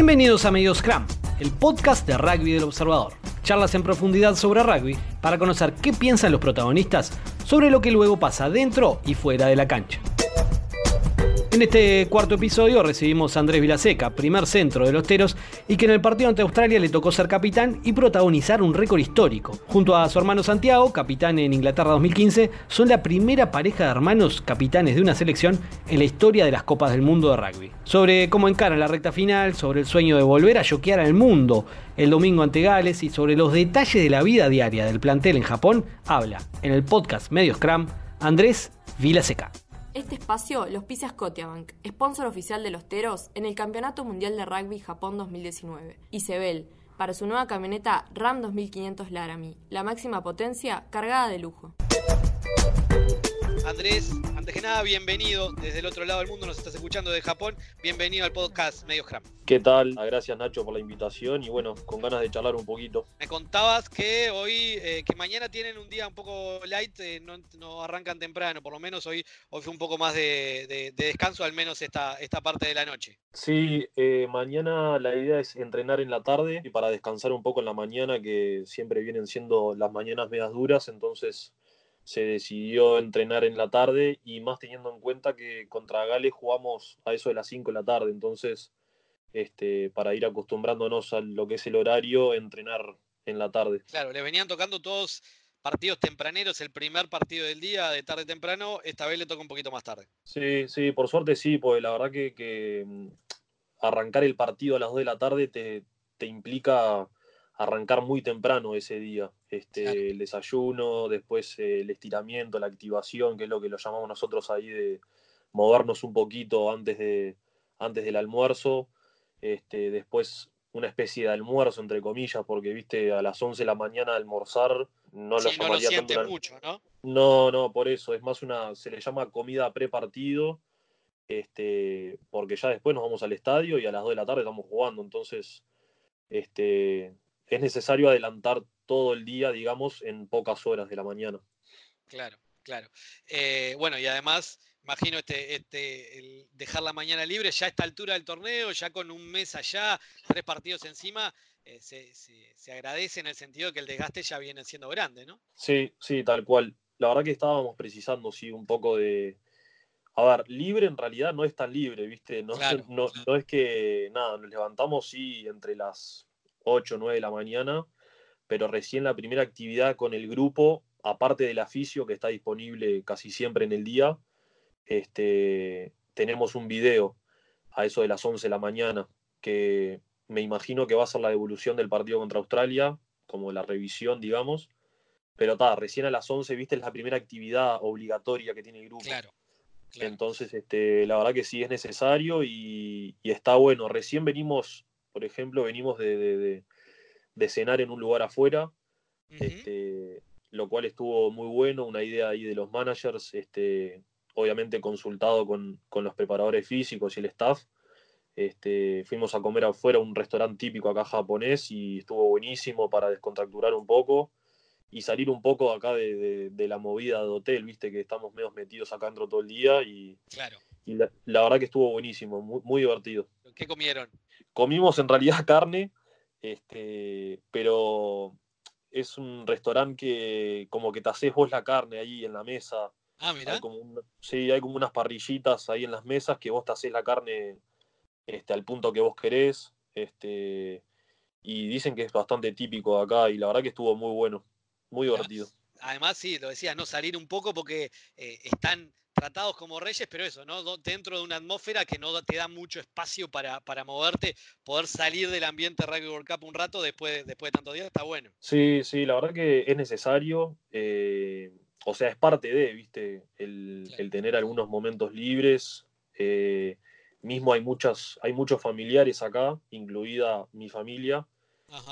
Bienvenidos a Medio Scrum, el podcast de rugby del observador. Charlas en profundidad sobre rugby para conocer qué piensan los protagonistas sobre lo que luego pasa dentro y fuera de la cancha. En este cuarto episodio recibimos a Andrés Vilaseca, primer centro de los Teros, y que en el partido ante Australia le tocó ser capitán y protagonizar un récord histórico. Junto a su hermano Santiago, capitán en Inglaterra 2015, son la primera pareja de hermanos capitanes de una selección en la historia de las Copas del Mundo de rugby. Sobre cómo encaran la recta final, sobre el sueño de volver a choquear al mundo el domingo ante Gales y sobre los detalles de la vida diaria del plantel en Japón, habla en el podcast Medio Scrum Andrés Vilaseca. Este espacio los pisa Scotiabank, sponsor oficial de los Teros en el Campeonato Mundial de Rugby Japón 2019. Y Sebel, para su nueva camioneta RAM 2500 Laramie, la máxima potencia cargada de lujo. Andrés, antes que nada, bienvenido desde el otro lado del mundo, nos estás escuchando de Japón. Bienvenido al podcast Medio Scrum. ¿Qué tal? Ah, gracias Nacho por la invitación y bueno, con ganas de charlar un poquito. Me contabas que hoy, eh, que mañana tienen un día un poco light, eh, no, arrancan temprano, por lo menos hoy, hoy fue un poco más de, descanso, al menos esta, esta parte de la noche. Sí, eh, mañana la idea es entrenar en la tarde y para descansar un poco en la mañana, que siempre vienen siendo las mañanas medias duras, entonces se decidió entrenar en la tarde y más teniendo en cuenta que contra Gales jugamos a eso de las 5 de la tarde, entonces este, para ir acostumbrándonos a lo que es el horario, entrenar en la tarde. Claro, le venían tocando todos partidos tempraneros, el primer partido del día de tarde temprano, esta vez le toca un poquito más tarde. Sí, sí, por suerte sí, porque la verdad que, mm, arrancar el partido a las 2 de la tarde te, te implica arrancar muy temprano ese día. Este, El desayuno, después eh, el estiramiento, la activación, que es lo que lo llamamos nosotros ahí de movernos un poquito antes, de, antes del almuerzo. Este, después una especie de almuerzo, entre comillas, porque viste, a las 11 de la mañana almorzar no lo llamaría no lo mucho, ¿no? No, no, por eso, es más una, se le llama comida pre-partido, este, porque ya después nos vamos al estadio y a las 2 de la tarde estamos jugando, entonces, este, es necesario adelantar todo el día, digamos, en pocas horas de la mañana. Claro, claro. Eh, bueno, y además, imagino este, este, el dejar la mañana libre ya a esta altura del torneo, ya con un mes allá, tres partidos encima, eh, se, se, agradece en el sentido de que el desgaste ya viene siendo grande, ¿no? Sí, sí, tal cual. La verdad que estábamos precisando, sí, un poco de... A ver, libre en realidad no es tan libre, ¿viste? No, no, no es que, nada, nos levantamos, sí, entre las 8 o 9 de la mañana, pero recién la primera actividad con el grupo, aparte del aficio que está disponible casi siempre en el día, este, tenemos un video a eso de las 11 de la mañana, que me imagino que va a ser la devolución del partido contra Australia, como la revisión, digamos. Pero está, recién a las 11, viste, es la primera actividad obligatoria que tiene el grupo. Claro. Entonces, este, la verdad que sí es necesario y, y, está bueno. Recién venimos por ejemplo, venimos de, cenar en un lugar afuera, este, lo cual estuvo muy bueno, una idea ahí de los managers, este, obviamente consultado con, los preparadores físicos y el staff. Este, fuimos a comer afuera a un restaurante típico acá japonés y estuvo buenísimo para descontracturar un poco y salir un poco acá de, la movida de hotel, viste que estamos medio metidos acá dentro todo el día y, claro. y la, verdad que estuvo buenísimo, muy, muy divertido. ¿Qué comieron? Comimos en realidad carne, este, pero es un restaurante que como que te haces vos la carne ahí en la mesa. Ah, mira. sí, hay como unas parrillitas ahí en las mesas que vos te haces la carne este, al punto que vos querés. Este, y dicen que es bastante típico acá y la verdad que estuvo muy bueno, muy divertido. Además, sí, lo decías, ¿no? Salir un poco porque eh, están tratados como reyes, pero eso, ¿no? Dentro de una atmósfera que no te da mucho espacio para, para moverte, poder salir del ambiente Rugby World Cup un rato después, después de tantos días, está bueno. Sí, sí, la verdad que es necesario. Eh, o sea, es parte de, ¿viste? El, tener algunos momentos libres. Eh, mismo hay muchas, hay muchos familiares acá, incluida mi familia.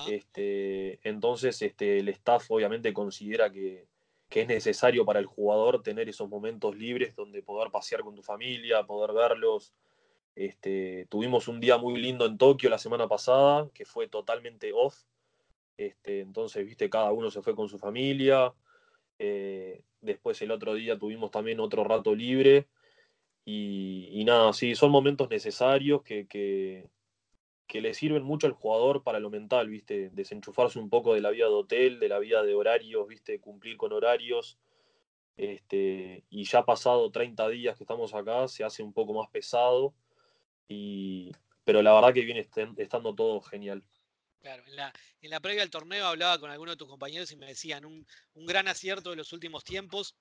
Este, entonces, este, el staff obviamente considera que, que es necesario para el jugador tener esos momentos libres donde poder pasear con tu familia, poder verlos. Este, tuvimos un día muy lindo en Tokio la semana pasada, que fue totalmente off. Este, entonces, viste, cada uno se fue con su familia. Eh, después el otro día tuvimos también otro rato libre. Y, nada, sí, son momentos necesarios que, que le sirven mucho al jugador para lo mental, ¿viste? Desenchufarse un poco de la vida de hotel, de la vida de horarios, ¿viste? Cumplir con horarios. Este, y ya pasado 30 días que estamos acá, se hace un poco más pesado. Y, pero la verdad que viene estando todo genial. Claro, en la, en la previa al torneo hablaba con algunos de tus compañeros y me decían un, un gran acierto de los últimos tiempos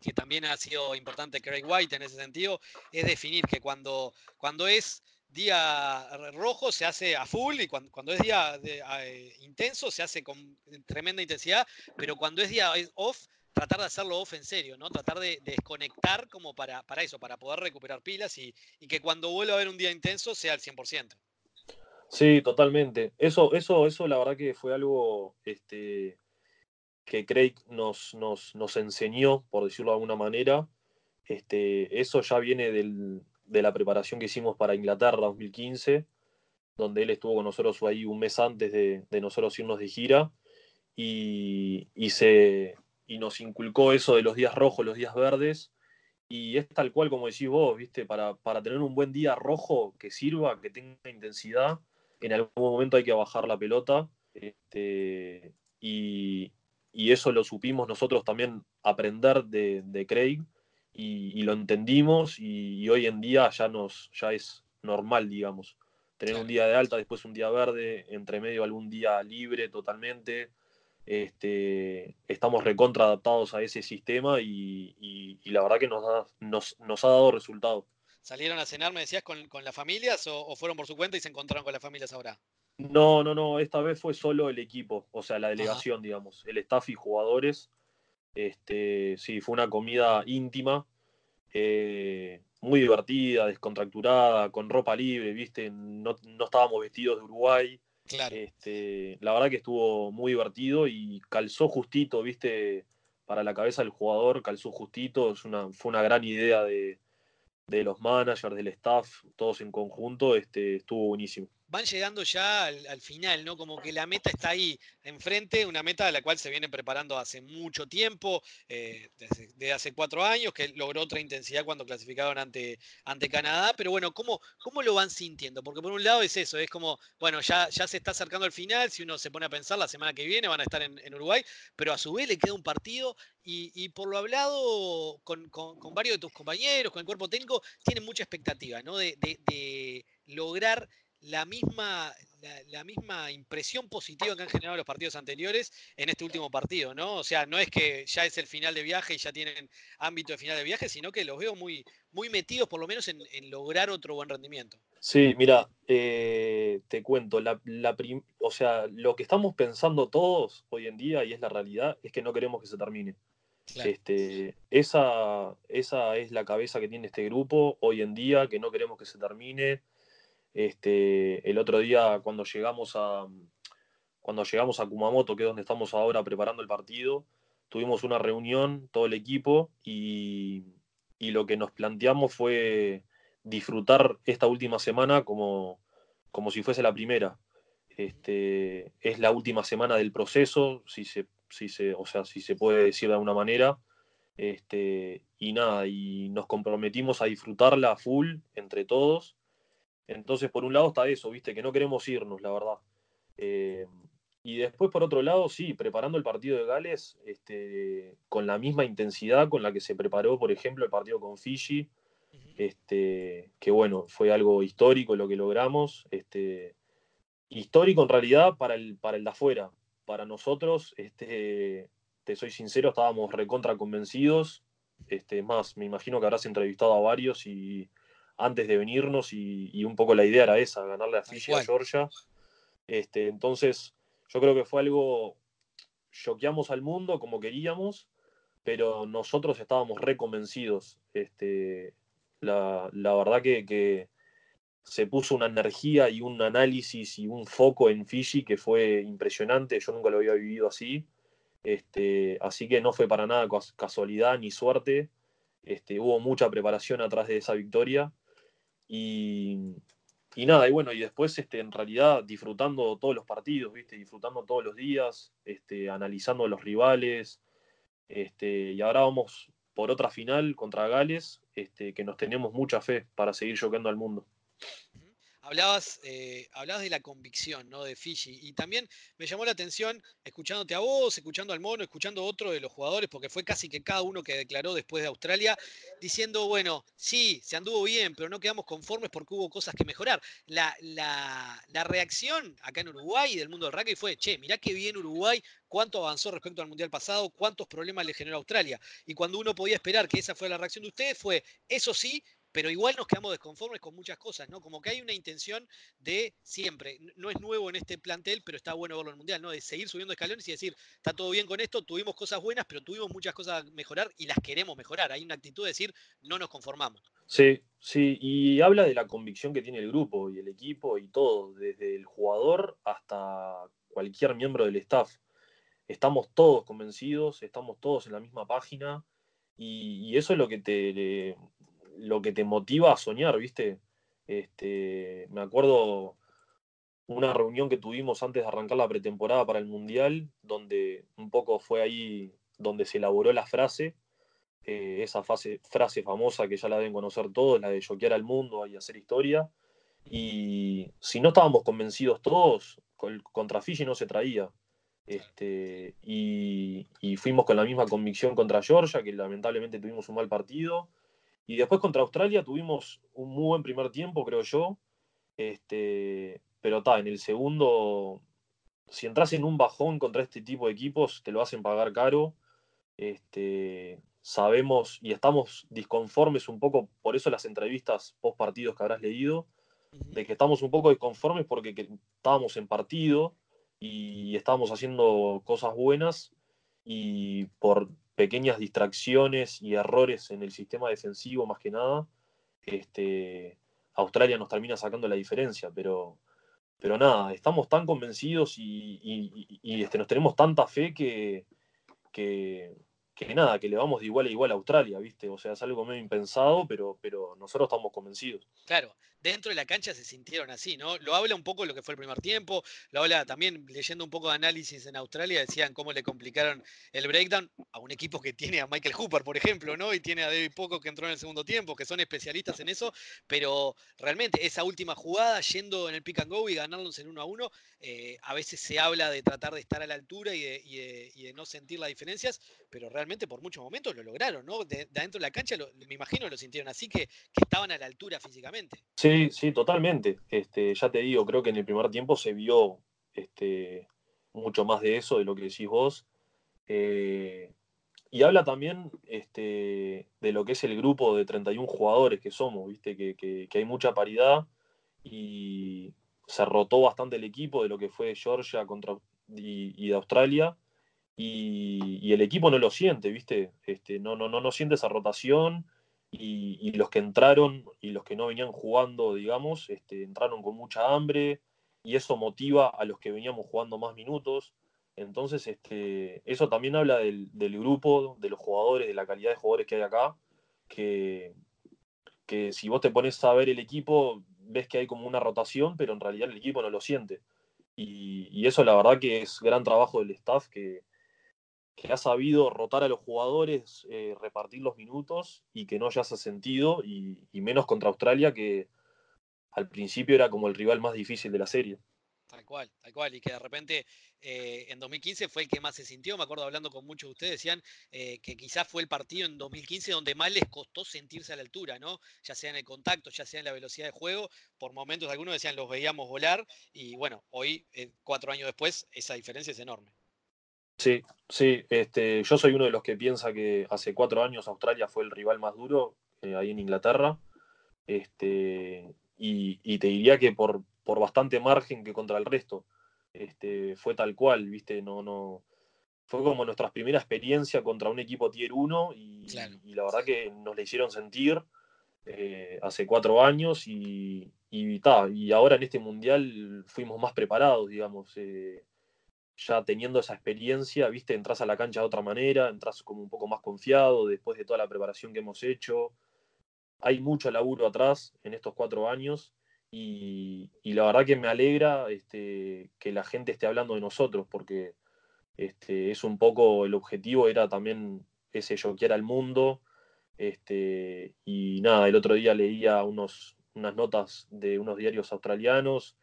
que también ha sido importante Craig White en ese sentido, es definir que cuando, cuando es día rojo se hace a full y cuando, es día eh, intenso se hace con tremenda intensidad, pero cuando es día off, tratar de hacerlo off en serio, ¿no? Tratar de, desconectar como para, para, eso, para poder recuperar pilas y, que cuando vuelva a haber un día intenso sea al 100%. Sí, totalmente. Eso, eso, eso la verdad que fue algo este, que Craig nos, nos, nos enseñó, por decirlo de alguna manera. Este, eso ya viene de la preparación que hicimos para Inglaterra 2015, donde él estuvo con nosotros ahí un mes antes de, nosotros irnos de gira y, se, y nos inculcó eso de los días rojos, los días verdes. Y es tal cual como decís vos, ¿viste? Para, para tener un buen día rojo que sirva, que tenga intensidad, en algún momento hay que bajar la pelota. Este, y, y eso lo supimos nosotros también aprender de, Craig y, lo entendimos y, hoy en día ya, nos, ya es normal, digamos. Tener un día de alta, después un día verde, entre medio algún día libre totalmente. Este, estamos recontra adaptados a ese sistema y, la verdad que nos, nos, ha dado resultado. ¿Salieron a cenar, me decías, con, las familias o, fueron por su cuenta y se encontraron con las familias ahora? No, no, no, esta vez fue solo el equipo, o sea, la delegación, digamos, el staff y jugadores. Este, sí, fue una comida íntima, eh, muy divertida, descontracturada, con ropa libre, ¿viste? No, estábamos vestidos de Uruguay. Claro. Este, la verdad que estuvo muy divertido y calzó justito, ¿viste? Para la cabeza del jugador, calzó justito. Es una, fue una gran idea de, de los managers, del staff, todos en conjunto. Este, estuvo buenísimo van llegando ya al, final, ¿no? Como que la meta está ahí enfrente, una meta a la cual se viene preparando hace mucho tiempo, eh, desde, hace cuatro años, que logró otra intensidad cuando clasificaron ante, ante Canadá, pero bueno, ¿cómo, ¿cómo lo van sintiendo? Porque por un lado es eso, es como, bueno, ya, ya se está acercando al final, si uno se pone a pensar, la semana que viene van a estar en, Uruguay, pero a su vez le queda un partido y, por lo hablado con, varios de tus compañeros, con el cuerpo técnico, tienen mucha expectativa, ¿no? de, de lograr la misma, la, misma impresión positiva que han generado los partidos anteriores en este último partido, ¿no? O sea, no es que ya es el final de viaje y ya tienen ámbito de final de viaje, sino que los veo muy, muy metidos por lo menos en, lograr otro buen rendimiento. Sí, mira, eh, te cuento, la, o sea, lo que estamos pensando todos hoy en día, y es la realidad, es que no queremos que se termine. Este, esa, esa es la cabeza que tiene este grupo hoy en día, que no queremos que se termine este, el otro día cuando llegamos a cuando llegamos a Kumamoto, que es donde estamos ahora preparando el partido, tuvimos una reunión, todo el equipo, y, lo que nos planteamos fue disfrutar esta última semana como, como si fuese la primera. Este, es la última semana del proceso, si se, si se, o sea, si se puede decir de alguna manera. Este, y nada, y nos comprometimos a disfrutarla full entre todos entonces, por un lado está eso, viste, que no queremos irnos, la verdad. Eh, y después, por otro lado, sí, preparando el partido de Gales este, con la misma intensidad con la que se preparó, por ejemplo, el partido con Fiji, este, que bueno, fue algo histórico lo que logramos. Este, histórico en realidad para el, para el de afuera. Para nosotros, este, te soy sincero, estábamos recontra convencidos. Este, más, me imagino que habrás entrevistado a varios y antes de venirnos y, un poco la idea era esa, ganarle a Fiji a Georgia. Este, entonces, yo creo que fue algo, choqueamos al mundo como queríamos, pero nosotros estábamos reconvencidos. Este, la, verdad que, se puso una energía y un análisis y un foco en Fiji que fue impresionante, yo nunca lo había vivido así. Este, así que no fue para nada casualidad ni suerte. Este, hubo mucha preparación atrás de esa victoria y, nada, y bueno, y después este, en realidad disfrutando todos los partidos, ¿viste? disfrutando todos los días, este, analizando los rivales. Este, y ahora vamos por otra final contra Gales, este, que nos tenemos mucha fe para seguir choqueando al mundo. Hablabas, eh, hablabas de la convicción ¿no? de Fiji y también me llamó la atención escuchándote a vos, escuchando al mono, escuchando a otro de los jugadores, porque fue casi que cada uno que declaró después de Australia, diciendo, bueno, sí, se anduvo bien, pero no quedamos conformes porque hubo cosas que mejorar. La, la, la reacción acá en Uruguay del mundo del rugby fue, che, mirá qué bien Uruguay, cuánto avanzó respecto al Mundial pasado, cuántos problemas le generó Australia. Y cuando uno podía esperar que esa fuera la reacción de ustedes, fue, eso sí, pero igual nos quedamos desconformes con muchas cosas, ¿no? Como que hay una intención de siempre, no es nuevo en este plantel, pero está bueno verlo en el Mundial, ¿no? De seguir subiendo escalones y decir, está todo bien con esto, tuvimos cosas buenas, pero tuvimos muchas cosas a mejorar y las queremos mejorar. Hay una actitud de decir, no nos conformamos. Sí, sí, y habla de la convicción que tiene el grupo y el equipo y todo, desde el jugador hasta cualquier miembro del staff. Estamos todos convencidos, estamos todos en la misma página y, y eso es lo que te, lo que te motiva a soñar, ¿viste? Este, me acuerdo una reunión que tuvimos antes de arrancar la pretemporada para el Mundial, donde un poco fue ahí donde se elaboró la frase, eh, esa frase famosa que ya la deben conocer todos, la de choquear al mundo y hacer historia. Y si no estábamos convencidos todos, contra Fiji no se traía. Este, y, y, fuimos con la misma convicción contra Georgia, que lamentablemente tuvimos un mal partido. Y después contra Australia tuvimos un muy buen primer tiempo, creo yo. Este, pero está, en el segundo, si entras en un bajón contra este tipo de equipos, te lo hacen pagar caro. Este, sabemos y estamos disconformes un poco, por eso las entrevistas post partidos que habrás leído, de que estamos un poco disconformes porque estábamos en partido y estábamos haciendo cosas buenas y por pequeñas distracciones y errores en el sistema defensivo más que nada, este, Australia nos termina sacando la diferencia, pero, pero nada, estamos tan convencidos y, este, nos tenemos tanta fe que, que, nada, que le vamos de igual a igual a Australia, ¿viste? O sea, es algo medio impensado, pero, pero nosotros estamos convencidos. Claro, dentro de la cancha se sintieron así, ¿no? Lo habla un poco lo que fue el primer tiempo, lo habla también leyendo un poco de análisis en Australia, decían cómo le complicaron el breakdown a un equipo que tiene a Michael Hooper, por ejemplo, ¿no? Y tiene a David Poco que entró en el segundo tiempo, que son especialistas en eso, pero realmente esa última jugada, yendo en el pick and go y ganarlos en uno a uno, eh, a veces se habla de tratar de estar a la altura y de, no sentir las diferencias, pero realmente por muchos momentos lo lograron, ¿no? De, adentro de la cancha, me imagino lo sintieron así, que, que estaban a la altura físicamente. Sí, Sí, totalmente. Este, ya te digo, creo que en el primer tiempo se vio este, mucho más de eso, de lo que decís vos. Eh, y habla también este, de lo que es el grupo de 31 jugadores que somos, ¿viste? Que, hay mucha paridad y se rotó bastante el equipo de lo que fue Georgia contra, y, de Australia. Y, el equipo no lo siente, ¿viste? Este, no, no, no, no siente esa rotación y, los que entraron y los que no venían jugando, digamos, este, entraron con mucha hambre y eso motiva a los que veníamos jugando más minutos. Entonces, este, eso también habla del, grupo, de los jugadores, de la calidad de jugadores que hay acá, que, que si vos te pones a ver el equipo, ves que hay como una rotación, pero en realidad el equipo no lo siente. Y, y eso la verdad que es gran trabajo del staff que, que ha sabido rotar a los jugadores, eh, repartir los minutos y que no ya se ha sentido, y, menos contra Australia, que al principio era como el rival más difícil de la serie. Tal cual, tal cual, y que de repente eh, en 2015 fue el que más se sintió, me acuerdo hablando con muchos de ustedes, decían eh, que quizás fue el partido en 2015 donde más les costó sentirse a la altura, ¿no? Ya sea en el contacto, ya sea en la velocidad de juego, por momentos algunos decían los veíamos volar, y bueno, hoy, cuatro años después, esa diferencia es enorme. Sí, sí, este, yo soy uno de los que piensa que hace cuatro años Australia fue el rival más duro eh, ahí en Inglaterra. Este, y, te diría que por, por, bastante margen que contra el resto. Este, fue tal cual, viste, no, no. Fue como nuestra primera experiencia contra un equipo tier 1 y, la verdad que nos le hicieron sentir eh, hace cuatro años y, y, y ahora en este mundial fuimos más preparados, digamos. Eh, ya teniendo esa experiencia, viste, entras a la cancha de otra manera, entras como un poco más confiado después de toda la preparación que hemos hecho. Hay mucho laburo atrás en estos cuatro años y, la verdad que me alegra este, que la gente esté hablando de nosotros porque este, es un poco el objetivo, era también ese era al mundo. Este, y nada, el otro día leía unos, unas notas de unos diarios australianos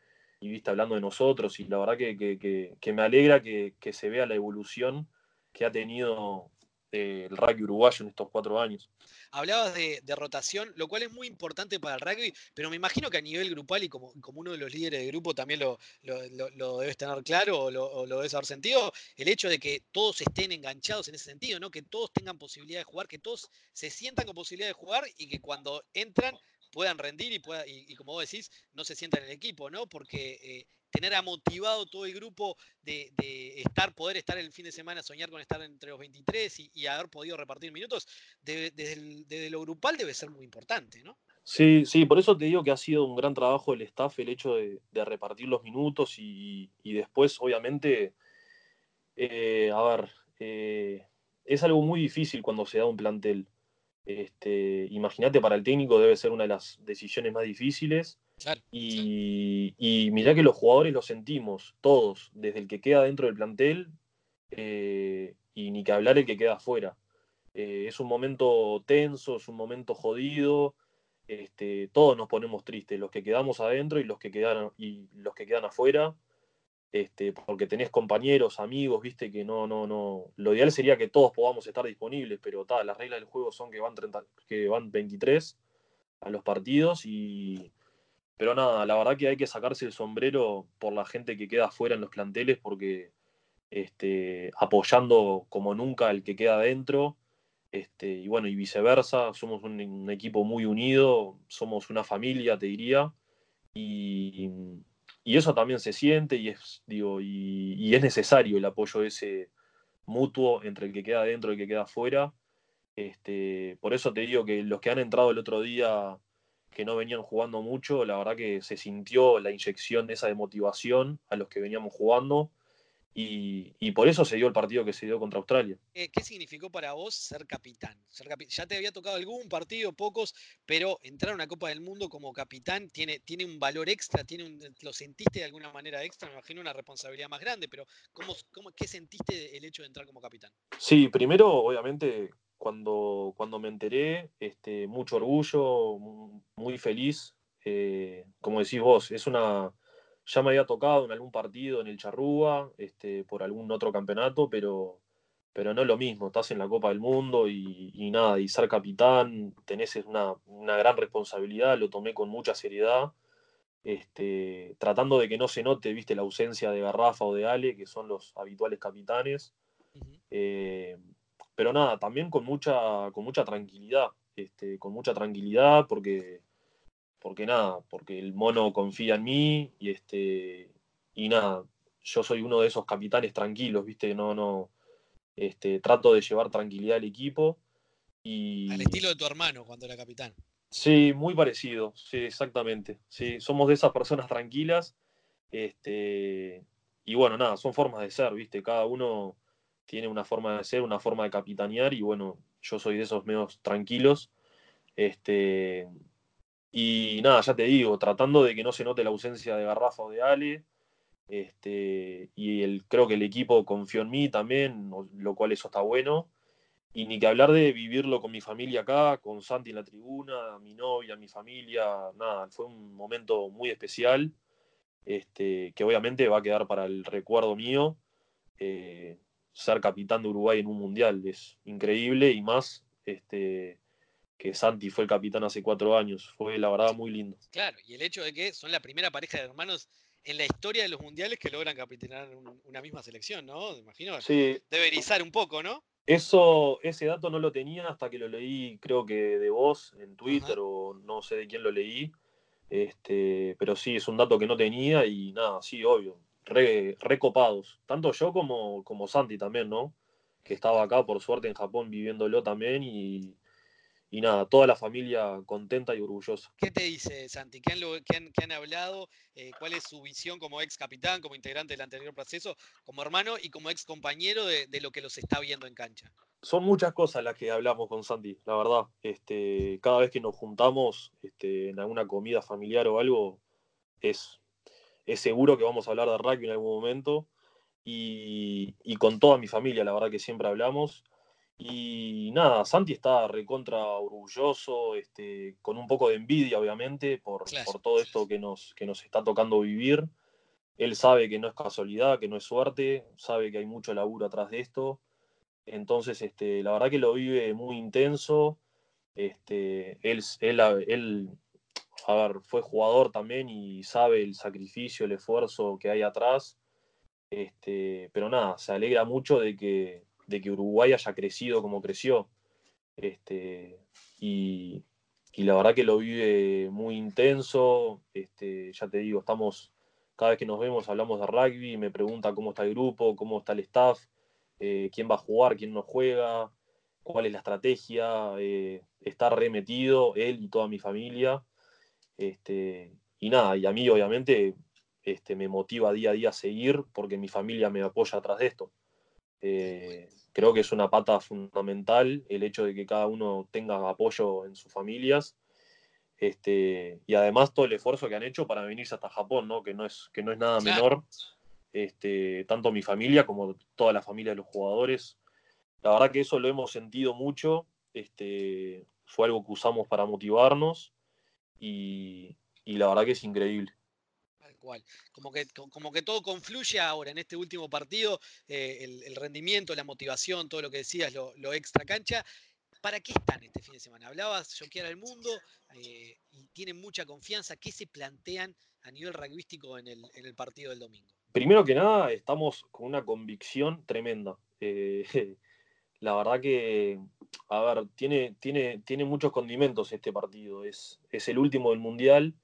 y viste hablando de nosotros y la verdad que, me alegra que, se vea la evolución que ha tenido eh, el rugby uruguayo en estos cuatro años. Hablabas de, rotación, lo cual es muy importante para el rugby, pero me imagino que a nivel grupal y como, como uno de los líderes de grupo también lo, lo, debes tener claro o, lo, debes haber sentido, el hecho de que todos estén enganchados en ese sentido, ¿no? que todos tengan posibilidad de jugar, que todos se sientan con posibilidad de jugar y que cuando entran puedan rendir y, pueda, y, como vos decís, no se sientan en el equipo, ¿no? Porque eh, tener a motivado todo el grupo de, estar, poder estar el fin de semana, soñar con estar entre los 23 y, haber podido repartir minutos, desde, lo grupal debe ser muy importante, ¿no? Sí, sí, por eso te digo que ha sido un gran trabajo del staff el hecho de, repartir los minutos y, después, obviamente, eh, a ver, eh, es algo muy difícil cuando se da un plantel. Este, Imagínate, para el técnico debe ser una de las decisiones más difíciles. y, mirá que los jugadores lo sentimos, todos, desde el que queda dentro del plantel eh, y ni que hablar el que queda afuera. Eh, es un momento tenso, es un momento jodido. Este, todos nos ponemos tristes, los que quedamos adentro y los que quedan, y los que quedan afuera. Este, porque tenés compañeros, amigos, viste, que no, no, no. Lo ideal sería que todos podamos estar disponibles, pero ta, las reglas del juego son que van, 30, que van 23 a los partidos y. Pero nada, la verdad que hay que sacarse el sombrero por la gente que queda afuera en los planteles, porque este, apoyando como nunca el que queda adentro, este, y bueno, y viceversa, somos un, un equipo muy unido, somos una familia, te diría, y, y eso también se siente y es, digo, y, es necesario el apoyo ese mutuo entre el que queda adentro y el que queda afuera. Este, por eso te digo que los que han entrado el otro día que no venían jugando mucho, la verdad que se sintió la inyección esa de motivación a los que veníamos jugando y, por eso se dio el partido que se dio contra Australia. ¿Qué significó para vos ser capitán? Ya te había tocado algún partido, pocos, pero entrar a una Copa del Mundo como capitán tiene, tiene un valor extra, tiene lo sentiste de alguna manera extra, me imagino una responsabilidad más grande, pero ¿cómo, cómo, ¿qué sentiste el hecho de entrar como capitán? Sí, primero, obviamente, cuando, cuando me enteré, este, mucho orgullo, muy feliz. Eh, como decís vos, es una ya me había tocado en algún partido en el Charrúa, este, por algún otro campeonato, pero, pero no es lo mismo. Estás en la Copa del Mundo y, nada, y ser capitán, tenés una, una, gran responsabilidad, lo tomé con mucha seriedad, este, tratando de que no se note, viste, la ausencia de Garrafa o de Ale, que son los habituales capitanes. Eh, pero nada, también con mucha, con mucha tranquilidad, este, con mucha tranquilidad, porque porque nada, porque el mono confía en mí y este y nada, yo soy uno de esos capitanes tranquilos, ¿viste? No no este trato de llevar tranquilidad al equipo y al estilo de tu hermano cuando era capitán. Sí, muy parecido, sí, exactamente. Sí, somos de esas personas tranquilas. Este y bueno, nada, son formas de ser, ¿viste? Cada uno tiene una forma de ser, una forma de capitanear y bueno, yo soy de esos medios tranquilos. Este, y nada, ya te digo, tratando de que no se note la ausencia de Garrafa o de Ale. Este, y el, creo que el equipo confió en mí también, lo cual eso está bueno. Y ni que hablar de vivirlo con mi familia acá, con Santi en la tribuna, mi novia, mi familia, nada, fue un momento muy especial, este, que obviamente va a quedar para el recuerdo mío. Eh, ser capitán de Uruguay en un mundial es increíble y más este, que Santi fue el capitán hace cuatro años. Fue la verdad muy lindo. Claro, y el hecho de que son la primera pareja de hermanos en la historia de los mundiales que logran capitanar una misma selección, ¿no? Imagino. Sí. Debe erizar un poco, ¿no? Eso, ese dato no lo tenía hasta que lo leí, creo que de vos, en Twitter, o no sé de quién lo leí. Este, pero sí, es un dato que no tenía y nada, sí, obvio. recopados. Tanto yo como, como Santi también, ¿no? Que estaba acá, por suerte, en Japón viviéndolo también y, y nada, toda la familia contenta y orgullosa. ¿Qué te dice Santi? ¿Qué han, han, hablado? Eh, ¿Cuál es su visión como ex capitán, como integrante del anterior proceso, como hermano y como ex compañero de, lo que los está viendo en cancha? Son muchas cosas las que hablamos con Santi, la verdad. Este, cada vez que nos juntamos este, en alguna comida familiar o algo, es, es seguro que vamos a hablar de rugby en algún momento. Y, y con toda mi familia, la verdad que siempre hablamos Y nada, Santi está recontra orgulloso, este, con un poco de envidia, obviamente, por, por todo esto que nos, que nos está tocando vivir. Él sabe que no es casualidad, que no es suerte, sabe que hay mucho laburo atrás de esto. Entonces, este, la verdad que lo vive muy intenso. Este, él, él, él, a ver, fue jugador también y sabe el sacrificio, el esfuerzo que hay atrás. Este, pero nada, se alegra mucho de que, de que Uruguay haya crecido como creció. Este, y, la verdad que lo vive muy intenso. Este, ya te digo, estamos, cada vez que nos vemos hablamos de rugby, me pregunta cómo está el grupo, cómo está el staff, eh, quién va a jugar, quién no juega, cuál es la estrategia. Eh, está remetido él y toda mi familia. Este, y nada, y a mí obviamente este, me motiva día a día a seguir porque mi familia me apoya atrás de esto. Eh, creo que es una pata fundamental el hecho de que cada uno tenga apoyo en sus familias. Este, y además todo el esfuerzo que han hecho para venirse hasta Japón, ¿no? que, no es, que no es nada menor. Este, tanto mi familia como toda la familia de los jugadores. La verdad que eso lo hemos sentido mucho. Este, fue algo que usamos para motivarnos y, y la verdad que es increíble. Como que, como que todo confluye ahora en este último partido, eh, el, rendimiento, la motivación, todo lo que decías, lo, extra cancha. ¿Para qué están este fin de semana? Hablabas, quiero al mundo eh, y tienen mucha confianza. ¿Qué se plantean a nivel rugbyístico en el, en el partido del domingo? Primero que nada, estamos con una convicción tremenda. Eh, la verdad que, a ver, tiene, tiene, tiene muchos condimentos este partido. Es, es el último del Mundial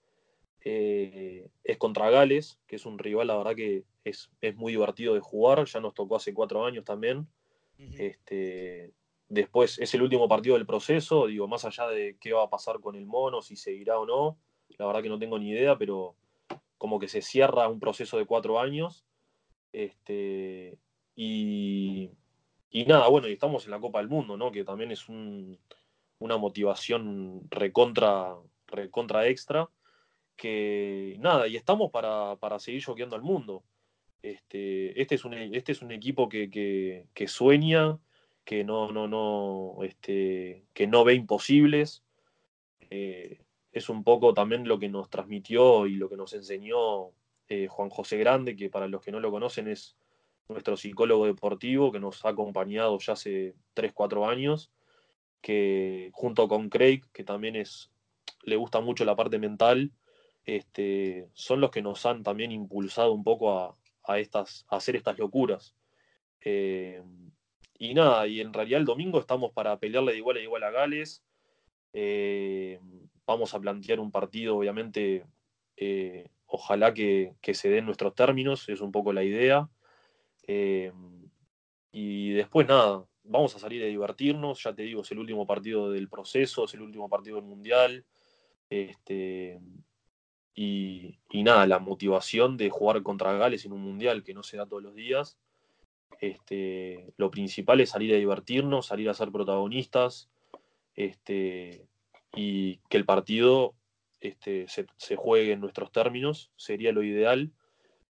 eh, es contra Gales, que es un rival, la verdad que es, muy divertido de jugar, ya nos tocó hace cuatro años también. este, después es el último partido del proceso, digo, más allá de qué va a pasar con el mono, si seguirá o no, la verdad que no tengo ni idea, pero como que se cierra un proceso de cuatro años. Este, y, y nada, bueno, y estamos en la Copa del Mundo, ¿no? Que también es una motivación recontra, recontra extra que nada, y estamos para, seguir choqueando al mundo. Este, este, es, un, este es un equipo que, sueña, que no, no, no, este, que no ve imposibles. Eh, es un poco también lo que nos transmitió y lo que nos enseñó eh, Juan José Grande, que para los que no lo conocen es nuestro psicólogo deportivo que nos ha acompañado ya hace 3, 4 años, que junto con Craig, que también es, le gusta mucho la parte mental, este, son los que nos han también impulsado un poco a, estas, hacer estas locuras. Eh, y nada, y en realidad el domingo estamos para pelearle de igual a igual a Gales. Eh, vamos a plantear un partido, obviamente, eh, ojalá que, se den nuestros términos, es un poco la idea. y después nada, vamos a salir a divertirnos, ya te digo, es el último partido del proceso, es el último partido del Mundial. Este, y, nada, la motivación de jugar contra Gales en un mundial que no se da todos los días. Este, lo principal es salir a divertirnos, salir a ser protagonistas este, y que el partido este, se, se, juegue en nuestros términos, sería lo ideal.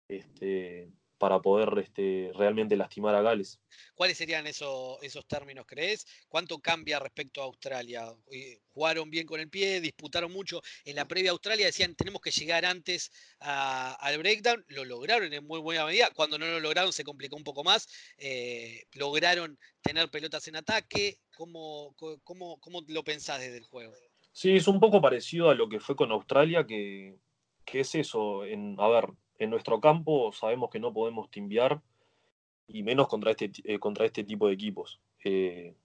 Este, para poder este, realmente lastimar a Gales. ¿Cuáles serían esos, esos términos, crees? ¿Cuánto cambia respecto a Australia? Eh, ¿Jugaron bien con el pie? ¿Disputaron mucho? En la previa Australia decían tenemos que llegar antes al breakdown. Lo lograron en muy buena medida. Cuando no lo lograron se complicó un poco más. Eh, lograron tener pelotas en ataque. ¿Cómo, cómo, cómo lo pensás desde el juego? Sí, es un poco parecido a lo que fue con Australia, que, que es eso. En, a ver, en nuestro campo sabemos que no podemos timbiar y menos contra este, eh, contra este tipo de equipos. Eh,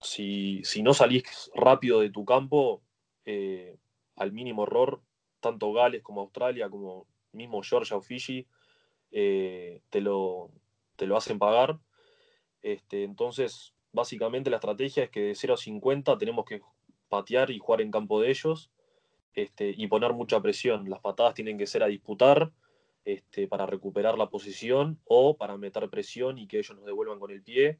si, no salís rápido de tu campo, eh, al mínimo error, tanto Gales como Australia, como mismo Georgia o Fiji, te, lo, te lo hacen pagar. Este, entonces, básicamente la estrategia es que de 0 a 50 tenemos que patear y jugar en campo de ellos este, y poner mucha presión. Las patadas tienen que ser a disputar este, para recuperar la posición o para meter presión y que ellos nos devuelvan con el pie.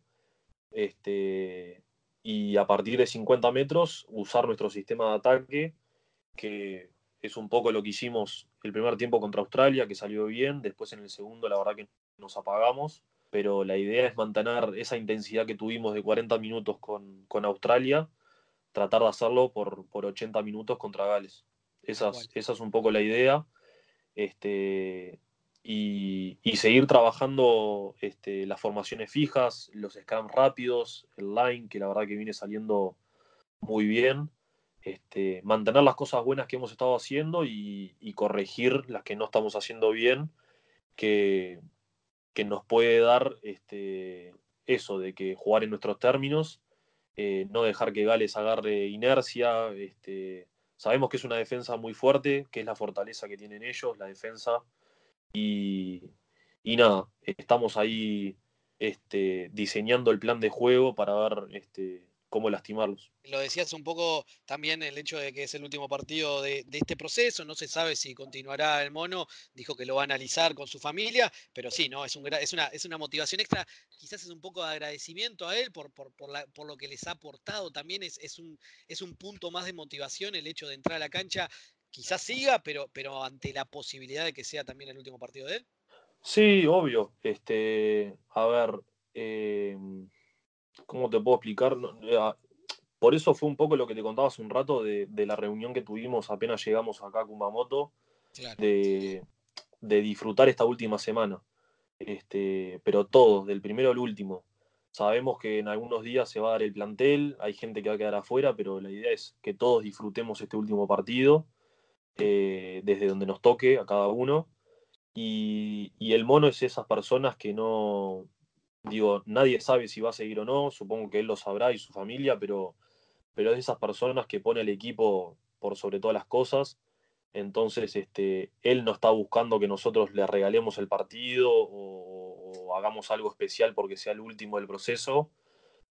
Este, y a partir de 50 metros usar nuestro sistema de ataque, que es un poco lo que hicimos el primer tiempo contra Australia, que salió bien, después en el segundo la verdad que nos apagamos. pero la idea es mantener esa intensidad que tuvimos de 40 minutos con, Australia, tratar de hacerlo por, por 80 minutos contra Gales. Esa, esa es un poco la idea. Este, y, seguir trabajando este, las formaciones fijas, los scams rápidos, el line, que la verdad que viene saliendo muy bien. Este, mantener las cosas buenas que hemos estado haciendo y, corregir las que no estamos haciendo bien, que, que nos puede dar este, eso de que jugar en nuestros términos, eh, no dejar que Gales agarre inercia. Este, sabemos que es una defensa muy fuerte, que es la fortaleza que tienen ellos, la defensa. Y, y nada, estamos ahí este, diseñando el plan de juego para ver este, cómo lastimarlos. Lo decías un poco también el hecho de que es el último partido de, este proceso, no se sabe si continuará el mono, dijo que lo va a analizar con su familia, pero sí, ¿no? Es, un, es, una, es una motivación extra, quizás es un poco de agradecimiento a él por, por, por, lo que les ha aportado, también es, es, un, es un punto más de motivación el hecho de entrar a la cancha, quizás siga, pero, pero ante la posibilidad de que sea también el último partido de él. Sí, obvio. Este, a ver, eh, ¿cómo te puedo explicar? Eh, ah, por eso fue un poco lo que te contaba hace un rato de, la reunión que tuvimos apenas llegamos acá a Kumamoto, de, disfrutar esta última semana. Este, pero todos, del primero al último. Sabemos que en algunos días se va a dar el plantel, hay gente que va a quedar afuera, pero la idea es que todos disfrutemos este último partido, eh, desde donde nos toque a cada uno. Y, y, el mono es esas personas que no, Digo, nadie sabe si va a seguir o no, supongo que él lo sabrá y su familia, pero, pero es de esas personas que pone al equipo por sobre todas las cosas. Entonces, este, él no está buscando que nosotros le regalemos el partido o, hagamos algo especial porque sea el último del proceso.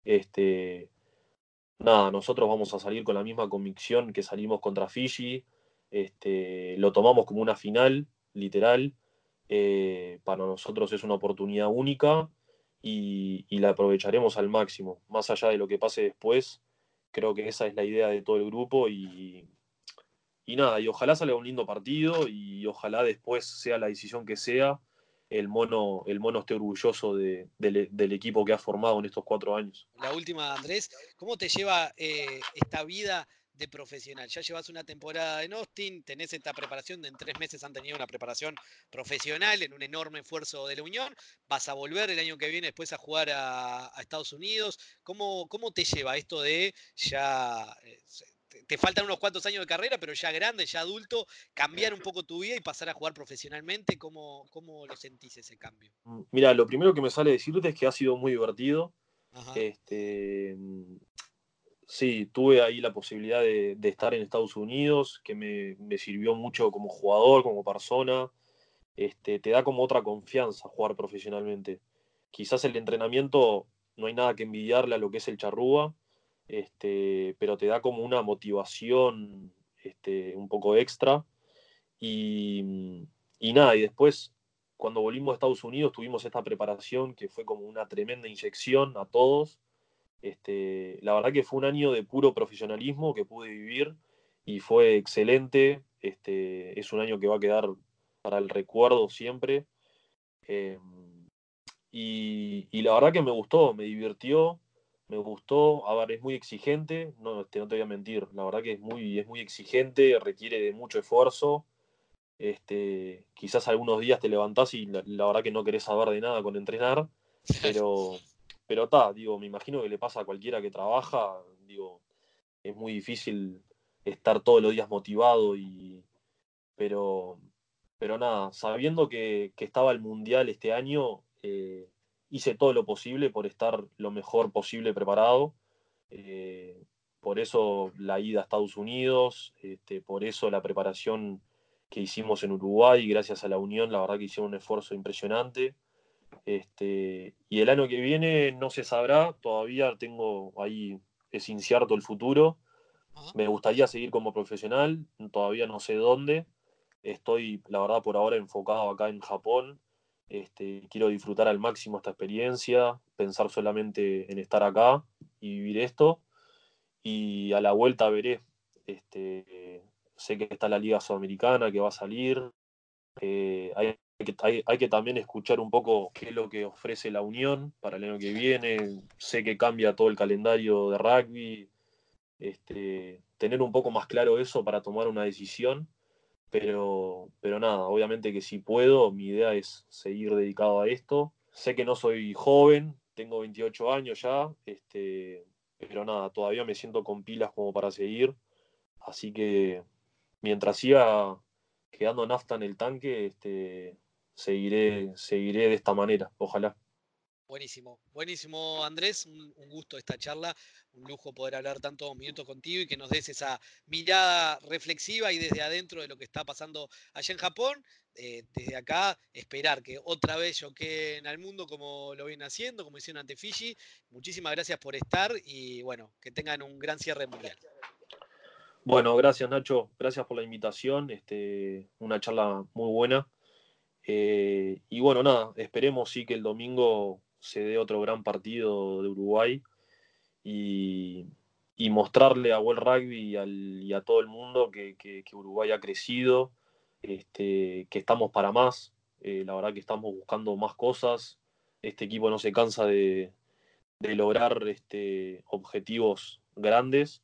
Este, nada, nosotros vamos a salir con la misma convicción que salimos contra Fiji. Este, lo tomamos como una final, literal. Eh, para nosotros es una oportunidad única y, la aprovecharemos al máximo. Más allá de lo que pase después, creo que esa es la idea de todo el grupo y, y nada, y ojalá salga un lindo partido y ojalá después sea la decisión que sea, el mono, el mono esté orgulloso de, del equipo que ha formado en estos cuatro años. La última, Andrés, ¿cómo te lleva eh, esta vida de profesional. Ya llevas una temporada en Austin, tenés esta preparación, en tres meses han tenido una preparación profesional en un enorme esfuerzo de la Unión, vas a volver el año que viene después a jugar a, Estados Unidos. ¿Cómo, ¿Cómo, te lleva esto de ya... Eh, te faltan unos cuantos años de carrera, pero ya grande, ya adulto, cambiar un poco tu vida y pasar a jugar profesionalmente, ¿cómo, cómo lo sentís ese cambio? Mm, mira, lo primero que me sale decirte es que ha sido muy divertido. Este, Sí, tuve ahí la posibilidad de, estar en Estados Unidos, que me, sirvió mucho como jugador, como persona. Este, te da como otra confianza jugar profesionalmente. Quizás el entrenamiento no hay nada que envidiarle a lo que es el charrúa, este, pero te da como una motivación este, un poco extra. Y, y nada, y después cuando volvimos a Estados Unidos tuvimos esta preparación que fue como una tremenda inyección a todos este, la verdad que fue un año de puro profesionalismo que pude vivir y fue excelente. Este, es un año que va a quedar para el recuerdo siempre. Em, y, la verdad que me gustó, me divirtió, me gustó. A ver, es muy exigente, no, este, no te voy a mentir. La verdad que es muy, es muy exigente, requiere de mucho esfuerzo. Este, quizás algunos días te levantás y la, la verdad que no querés saber de nada con entrenar, pero, pero está, digo, me imagino que le pasa a cualquiera que trabaja, digo, es muy difícil estar todos los días motivado y pero pero nada, sabiendo que, estaba el mundial este año, eh, hice todo lo posible por estar lo mejor posible preparado. Eh, por eso la ida a Estados Unidos, este, por eso la preparación que hicimos en Uruguay, gracias a la Unión, la verdad que hicieron un esfuerzo impresionante. Este, y el año que viene no se sabrá, todavía tengo ahí, es incierto el futuro. Me gustaría seguir como profesional, todavía no sé dónde. Estoy, la verdad, por ahora enfocado acá en Japón. Este, quiero disfrutar al máximo esta experiencia, pensar solamente en estar acá y vivir esto. Y a la vuelta veré. Este, sé que está la Liga Sudamericana que va a salir. Eh, hay hay, que también escuchar un poco qué es lo que ofrece la Unión para el año que viene. Sé que cambia todo el calendario de rugby. Este, tener un poco más claro eso para tomar una decisión. Pero, pero nada, obviamente que si puedo, mi idea es seguir dedicado a esto. Sé que no soy joven, tengo 28 años ya, este, pero nada, todavía me siento con pilas como para seguir. Así que mientras siga quedando nafta en el tanque, este, seguiré, seguiré de esta manera, ojalá. Buenísimo, buenísimo Andrés, un, gusto esta charla, un lujo poder hablar tantos minutos contigo y que nos des esa mirada reflexiva y desde adentro de lo que está pasando allá en Japón. Eh, desde acá, esperar que otra vez yo quede al mundo como lo vienen haciendo, como hicieron ante Fiji. Muchísimas gracias por estar y bueno, que tengan un gran cierre mundial. Bueno, gracias Nacho, gracias por la invitación, este, una charla muy buena. Eh, y bueno, nada, esperemos sí que el domingo se dé otro gran partido de Uruguay y, mostrarle a World Rugby y, a todo el mundo que, Uruguay ha crecido, este, que estamos para más. Eh, la verdad que estamos buscando más cosas. Este equipo no se cansa de, lograr este, objetivos grandes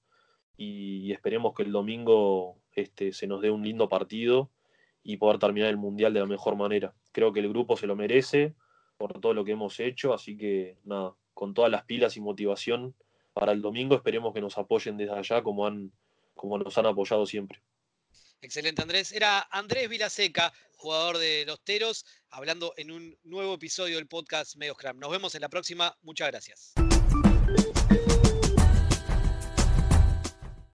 y, esperemos que el domingo este, se nos dé un lindo partido y poder terminar el Mundial de la mejor manera. Creo que el grupo se lo merece por todo lo que hemos hecho, así que nada, con todas las pilas y motivación para el domingo, esperemos que nos apoyen desde allá como, han, como nos han apoyado siempre. Excelente, Andrés. Era Andrés Vilaseca, jugador de los Teros, hablando en un nuevo episodio del podcast Medios Nos vemos en la próxima. Muchas gracias.